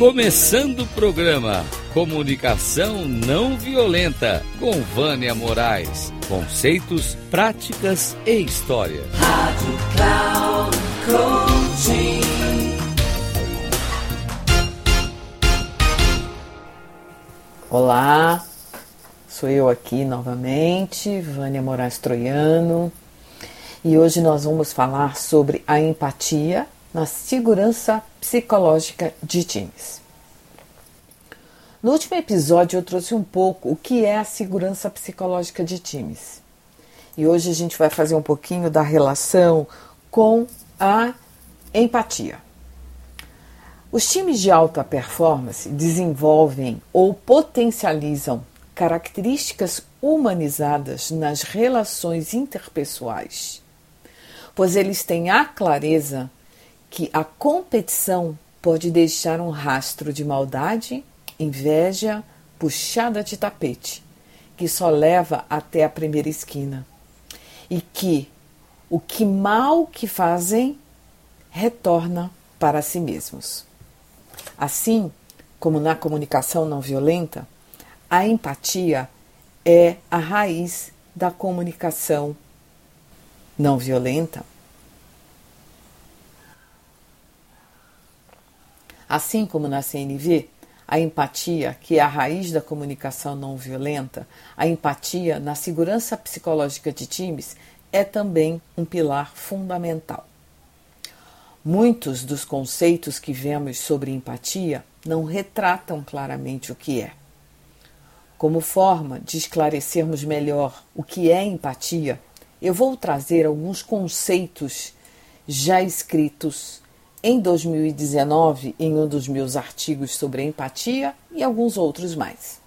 Começando o programa Comunicação Não Violenta com Vânia Moraes. Conceitos, práticas e história. Rádio Cloud Coaching. Olá, sou eu aqui novamente, Vânia Moraes Troiano, e hoje nós vamos falar sobre a empatia na segurança psicológica de times. No último episódio eu trouxe um pouco o que é a segurança psicológica de times. E hoje a gente vai fazer um pouquinho da relação com a empatia. Os times de alta performance desenvolvem ou potencializam características humanizadas nas relações interpessoais, pois eles têm a clareza que a competição pode deixar um rastro de maldade, inveja, puxada de tapete, que só leva até a primeira esquina. E que o que mal que fazem retorna para si mesmos. Assim como na comunicação não violenta, a empatia é a raiz da comunicação não violenta Assim como na CNV, a empatia, que é a raiz da comunicação não violenta, a empatia na segurança psicológica de times é também um pilar fundamental. Muitos dos conceitos que vemos sobre empatia não retratam claramente o que é. Como forma de esclarecermos melhor o que é empatia, eu vou trazer alguns conceitos já escritos em 2019 em um dos meus artigos sobre empatia e alguns outros mais.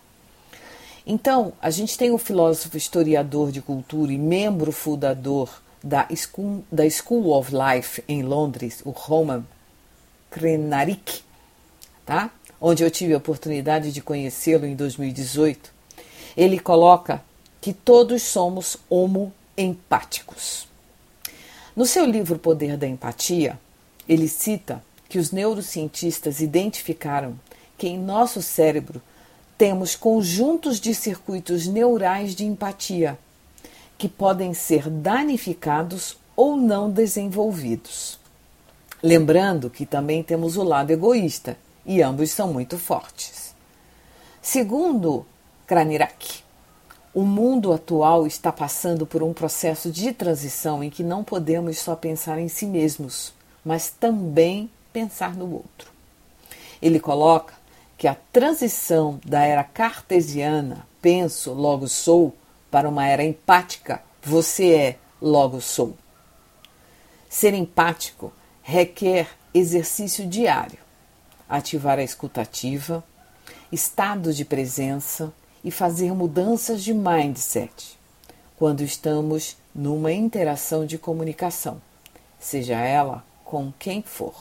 Então, a gente tem o filósofo historiador de cultura e membro fundador da School, da School of Life em Londres, o Roman Krenarik, tá? onde eu tive a oportunidade de conhecê-lo em 2018. Ele coloca que todos somos homo empáticos. No seu livro Poder da Empatia, ele cita que os neurocientistas identificaram que em nosso cérebro temos conjuntos de circuitos neurais de empatia que podem ser danificados ou não desenvolvidos. Lembrando que também temos o lado egoísta e ambos são muito fortes. Segundo Kranirak, o mundo atual está passando por um processo de transição em que não podemos só pensar em si mesmos, mas também pensar no outro. Ele coloca que a transição da era cartesiana, penso, logo sou, para uma era empática, você é, logo sou. Ser empático requer exercício diário, ativar a escutativa, estado de presença e fazer mudanças de mindset quando estamos numa interação de comunicação, seja ela com quem for.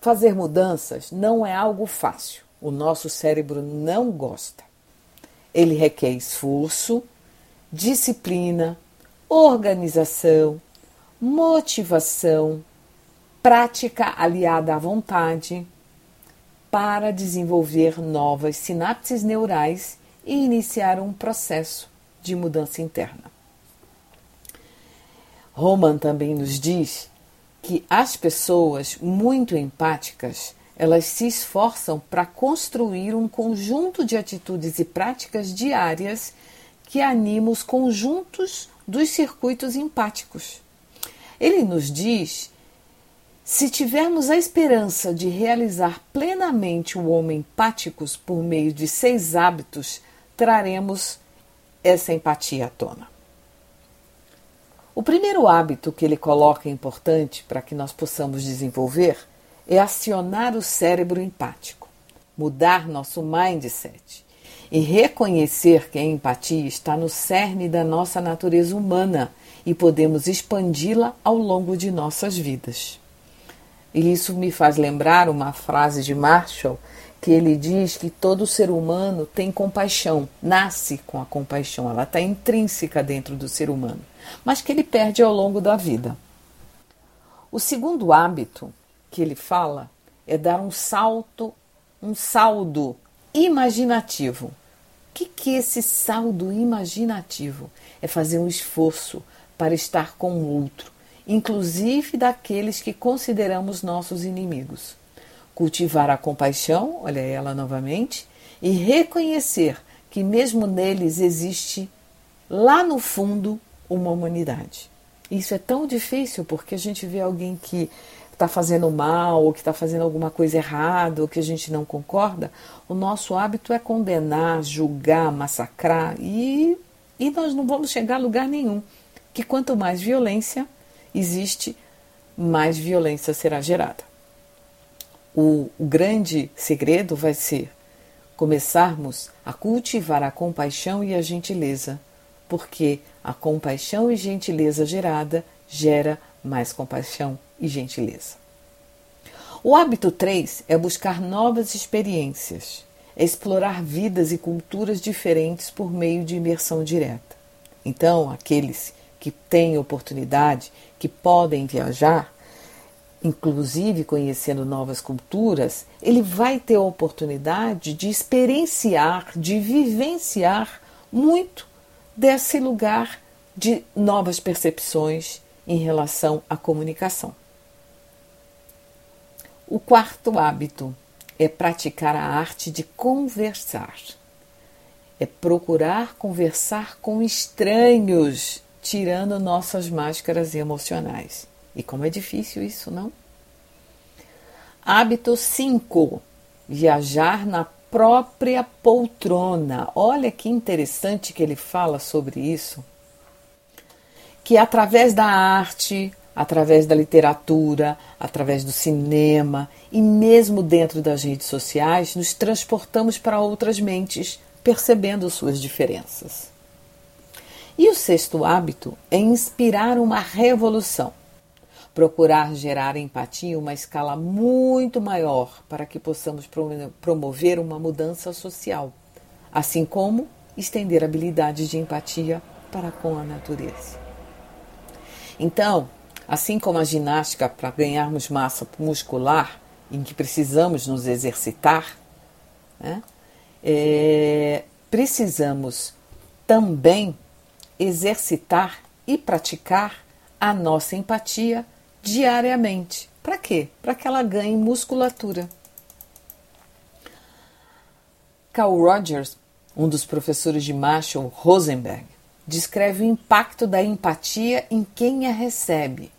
Fazer mudanças não é algo fácil. O nosso cérebro não gosta. Ele requer esforço, disciplina, organização, motivação, prática aliada à vontade para desenvolver novas sinapses neurais e iniciar um processo de mudança interna. Roman também nos diz que as pessoas muito empáticas elas se esforçam para construir um conjunto de atitudes e práticas diárias que animam os conjuntos dos circuitos empáticos. Ele nos diz: se tivermos a esperança de realizar plenamente o homem empáticos por meio de seis hábitos, traremos essa empatia à tona. O primeiro hábito que ele coloca importante para que nós possamos desenvolver é acionar o cérebro empático, mudar nosso mindset e reconhecer que a empatia está no cerne da nossa natureza humana e podemos expandi-la ao longo de nossas vidas. E isso me faz lembrar uma frase de Marshall que ele diz que todo ser humano tem compaixão, nasce com a compaixão, ela está intrínseca dentro do ser humano, mas que ele perde ao longo da vida. O segundo hábito que ele fala é dar um salto, um saldo imaginativo. O que, que esse saldo imaginativo? É fazer um esforço para estar com o outro, inclusive daqueles que consideramos nossos inimigos. Cultivar a compaixão, olha ela novamente, e reconhecer que mesmo neles existe lá no fundo uma humanidade. Isso é tão difícil porque a gente vê alguém que está fazendo mal ou que está fazendo alguma coisa errada ou que a gente não concorda. O nosso hábito é condenar, julgar, massacrar e, e nós não vamos chegar a lugar nenhum. Que quanto mais violência existe, mais violência será gerada. O, o grande segredo vai ser começarmos a cultivar a compaixão e a gentileza, porque a compaixão e gentileza gerada gera mais compaixão e gentileza. O hábito 3 é buscar novas experiências, é explorar vidas e culturas diferentes por meio de imersão direta. Então, aqueles que têm oportunidade, que podem viajar, inclusive conhecendo novas culturas, ele vai ter a oportunidade de experienciar, de vivenciar muito desse lugar de novas percepções em relação à comunicação. O quarto hábito é praticar a arte de conversar. É procurar conversar com estranhos, tirando nossas máscaras emocionais. E como é difícil isso, não? Hábito 5: viajar na própria poltrona. Olha que interessante que ele fala sobre isso. Que através da arte, através da literatura, através do cinema e mesmo dentro das redes sociais, nos transportamos para outras mentes, percebendo suas diferenças. E o sexto hábito é inspirar uma revolução procurar gerar empatia em uma escala muito maior para que possamos promover uma mudança social, assim como estender habilidades de empatia para com a natureza. Então, assim como a ginástica para ganharmos massa muscular, em que precisamos nos exercitar, né, é, precisamos também exercitar e praticar a nossa empatia diariamente. Para quê? Para que ela ganhe musculatura. Carl Rogers, um dos professores de Marshall Rosenberg, descreve o impacto da empatia em quem a recebe.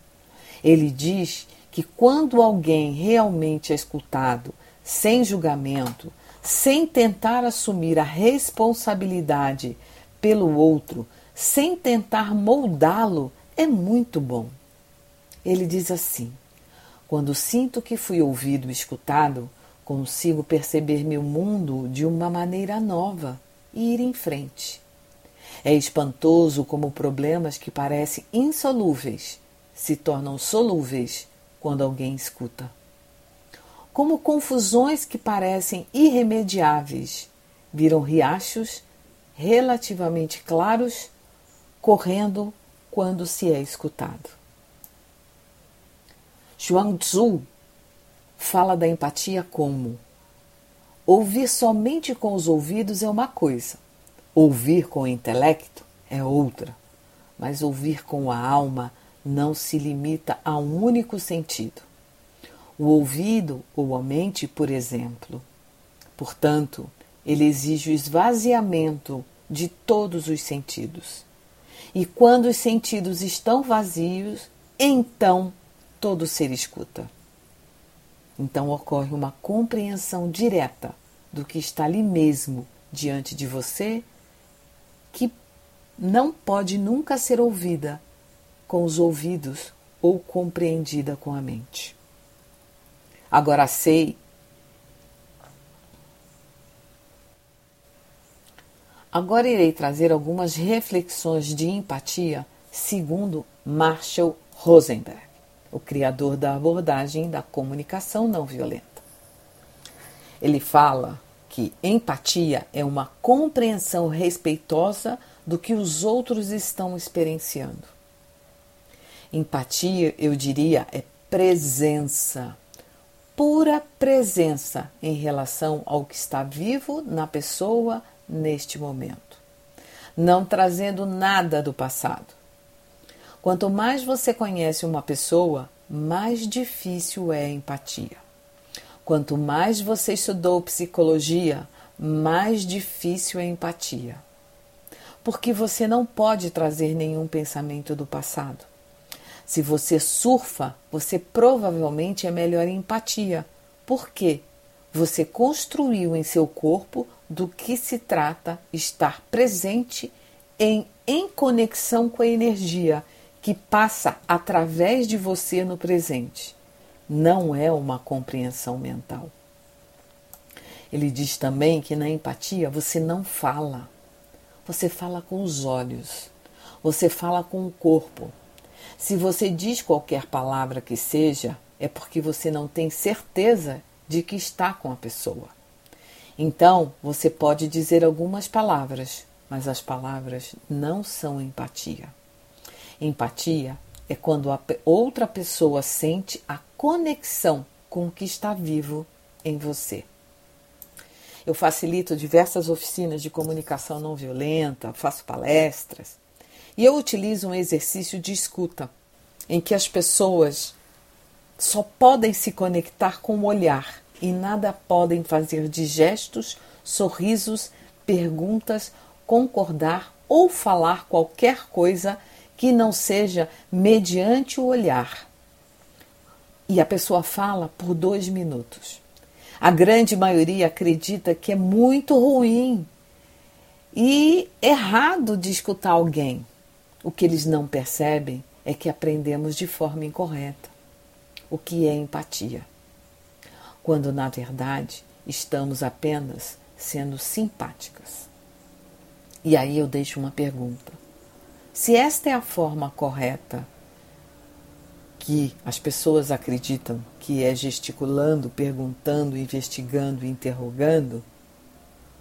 Ele diz que quando alguém realmente é escutado, sem julgamento, sem tentar assumir a responsabilidade pelo outro, sem tentar moldá-lo, é muito bom. Ele diz assim: Quando sinto que fui ouvido e escutado, consigo perceber meu mundo de uma maneira nova e ir em frente. É espantoso como problemas que parecem insolúveis se tornam solúveis quando alguém escuta. Como confusões que parecem irremediáveis viram riachos relativamente claros correndo quando se é escutado. Chuang Tzu fala da empatia como ouvir somente com os ouvidos é uma coisa, ouvir com o intelecto é outra, mas ouvir com a alma não se limita a um único sentido. O ouvido ou a mente, por exemplo. Portanto, ele exige o esvaziamento de todos os sentidos. E quando os sentidos estão vazios, então todo ser escuta. Então ocorre uma compreensão direta do que está ali mesmo diante de você, que não pode nunca ser ouvida com os ouvidos ou compreendida com a mente. Agora sei. Agora irei trazer algumas reflexões de empatia segundo Marshall Rosenberg o criador da abordagem da comunicação não violenta. Ele fala que empatia é uma compreensão respeitosa do que os outros estão experienciando. Empatia, eu diria, é presença, pura presença em relação ao que está vivo na pessoa neste momento, não trazendo nada do passado. Quanto mais você conhece uma pessoa, mais difícil é a empatia. Quanto mais você estudou psicologia, mais difícil é a empatia. Porque você não pode trazer nenhum pensamento do passado. Se você surfa, você provavelmente é melhor em empatia. Por quê? Você construiu em seu corpo do que se trata estar presente em, em conexão com a energia que passa através de você no presente. Não é uma compreensão mental. Ele diz também que na empatia você não fala, você fala com os olhos, você fala com o corpo. Se você diz qualquer palavra que seja, é porque você não tem certeza de que está com a pessoa. Então, você pode dizer algumas palavras, mas as palavras não são empatia. Empatia é quando a outra pessoa sente a conexão com o que está vivo em você. Eu facilito diversas oficinas de comunicação não violenta, faço palestras e eu utilizo um exercício de escuta em que as pessoas só podem se conectar com o olhar e nada podem fazer de gestos, sorrisos, perguntas, concordar ou falar qualquer coisa que não seja mediante o olhar. E a pessoa fala por dois minutos. A grande maioria acredita que é muito ruim e errado de escutar alguém. O que eles não percebem é que aprendemos de forma incorreta. O que é empatia? Quando na verdade estamos apenas sendo simpáticas. E aí eu deixo uma pergunta: se esta é a forma correta que as pessoas acreditam que é gesticulando, perguntando, investigando, interrogando,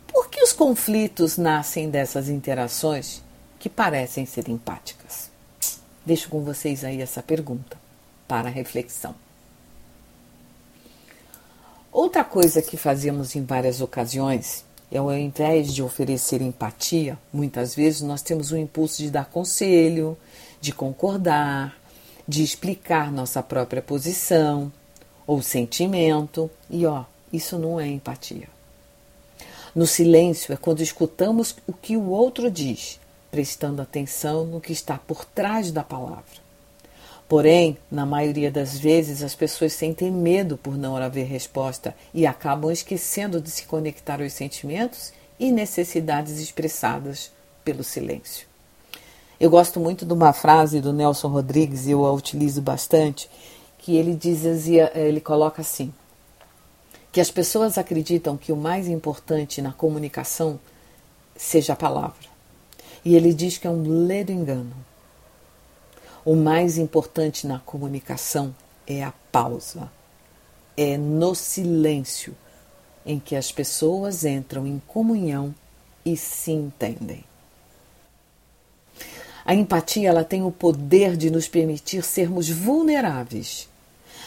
por que os conflitos nascem dessas interações que parecem ser empáticas? Deixo com vocês aí essa pergunta para reflexão. Outra coisa que fazemos em várias ocasiões ao invés de oferecer empatia, muitas vezes nós temos o impulso de dar conselho, de concordar, de explicar nossa própria posição ou sentimento, e ó, isso não é empatia. No silêncio é quando escutamos o que o outro diz, prestando atenção no que está por trás da palavra. Porém, na maioria das vezes, as pessoas sentem medo por não haver resposta e acabam esquecendo de se conectar aos sentimentos e necessidades expressadas pelo silêncio. Eu gosto muito de uma frase do Nelson Rodrigues, eu a utilizo bastante, que ele dizia, ele coloca assim: que as pessoas acreditam que o mais importante na comunicação seja a palavra. E ele diz que é um ledo engano. O mais importante na comunicação é a pausa. É no silêncio em que as pessoas entram em comunhão e se entendem. A empatia ela tem o poder de nos permitir sermos vulneráveis,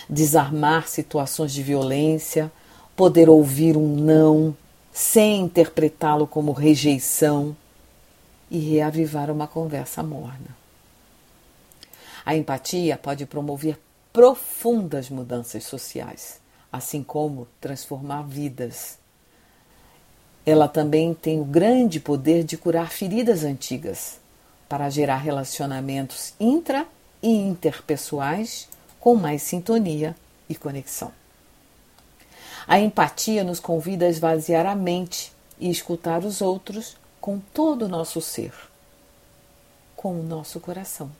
desarmar situações de violência, poder ouvir um não sem interpretá-lo como rejeição e reavivar uma conversa morna. A empatia pode promover profundas mudanças sociais, assim como transformar vidas. Ela também tem o grande poder de curar feridas antigas, para gerar relacionamentos intra e interpessoais com mais sintonia e conexão. A empatia nos convida a esvaziar a mente e escutar os outros com todo o nosso ser, com o nosso coração.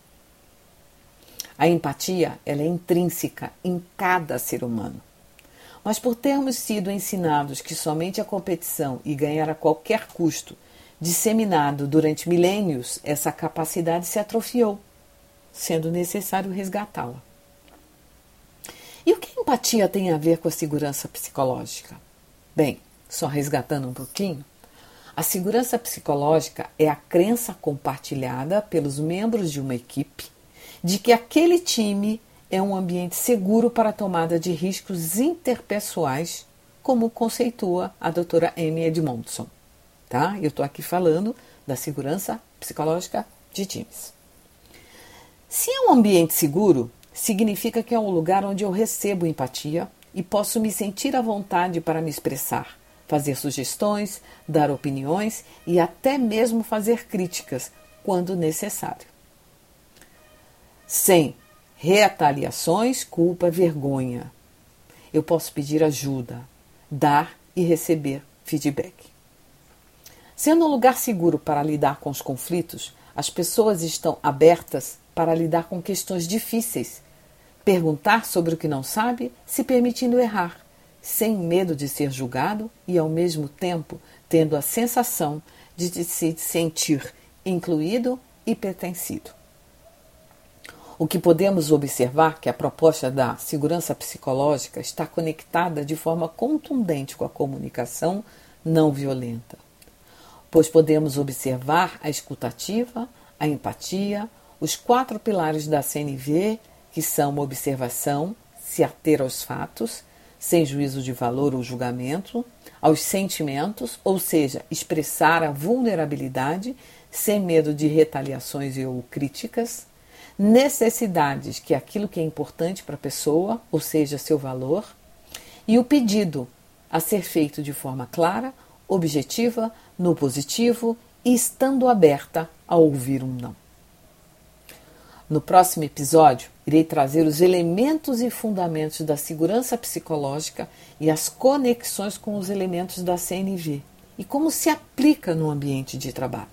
A empatia ela é intrínseca em cada ser humano. Mas por termos sido ensinados que somente a competição e ganhar a qualquer custo, disseminado durante milênios, essa capacidade se atrofiou, sendo necessário resgatá-la. E o que a empatia tem a ver com a segurança psicológica? Bem, só resgatando um pouquinho, a segurança psicológica é a crença compartilhada pelos membros de uma equipe de que aquele time é um ambiente seguro para a tomada de riscos interpessoais, como conceitua a doutora Amy Edmondson. Tá? Eu estou aqui falando da segurança psicológica de times. Se é um ambiente seguro, significa que é um lugar onde eu recebo empatia e posso me sentir à vontade para me expressar, fazer sugestões, dar opiniões e até mesmo fazer críticas quando necessário. Sem retaliações, culpa, vergonha. Eu posso pedir ajuda, dar e receber feedback. Sendo um lugar seguro para lidar com os conflitos, as pessoas estão abertas para lidar com questões difíceis, perguntar sobre o que não sabe, se permitindo errar, sem medo de ser julgado e, ao mesmo tempo, tendo a sensação de se sentir incluído e pertencido. O que podemos observar que a proposta da segurança psicológica está conectada de forma contundente com a comunicação não violenta, pois podemos observar a escutativa, a empatia, os quatro pilares da CNV, que são observação, se ater aos fatos, sem juízo de valor ou julgamento, aos sentimentos, ou seja, expressar a vulnerabilidade sem medo de retaliações ou críticas, necessidades, que é aquilo que é importante para a pessoa, ou seja, seu valor, e o pedido a ser feito de forma clara, objetiva, no positivo e estando aberta a ouvir um não. No próximo episódio, irei trazer os elementos e fundamentos da segurança psicológica e as conexões com os elementos da CNV e como se aplica no ambiente de trabalho.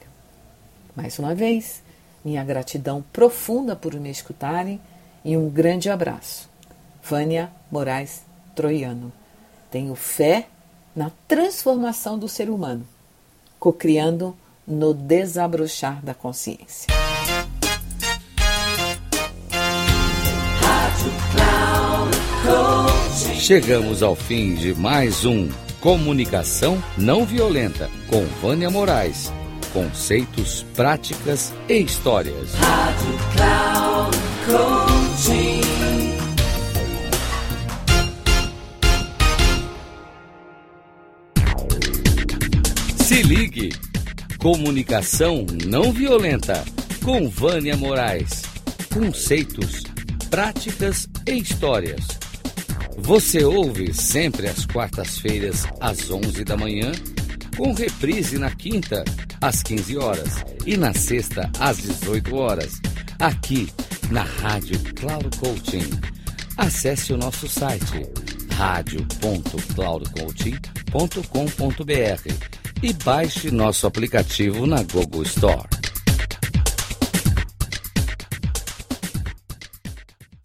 Mais uma vez, minha gratidão profunda por me escutarem e um grande abraço. Vânia Moraes Troiano. Tenho fé na transformação do ser humano, cocriando no desabrochar da consciência. Chegamos ao fim de mais um Comunicação Não Violenta com Vânia Moraes conceitos, práticas e histórias. Rádio Cloud Coaching. Se ligue. Comunicação não violenta com Vânia Moraes. Conceitos, práticas e histórias. Você ouve sempre às quartas-feiras às 11 da manhã, com reprise na quinta às 15 horas e na sexta às 18 horas, aqui na Rádio Cloud Coaching. Acesse o nosso site radio.cloudcoaching.com.br e baixe nosso aplicativo na Google Store.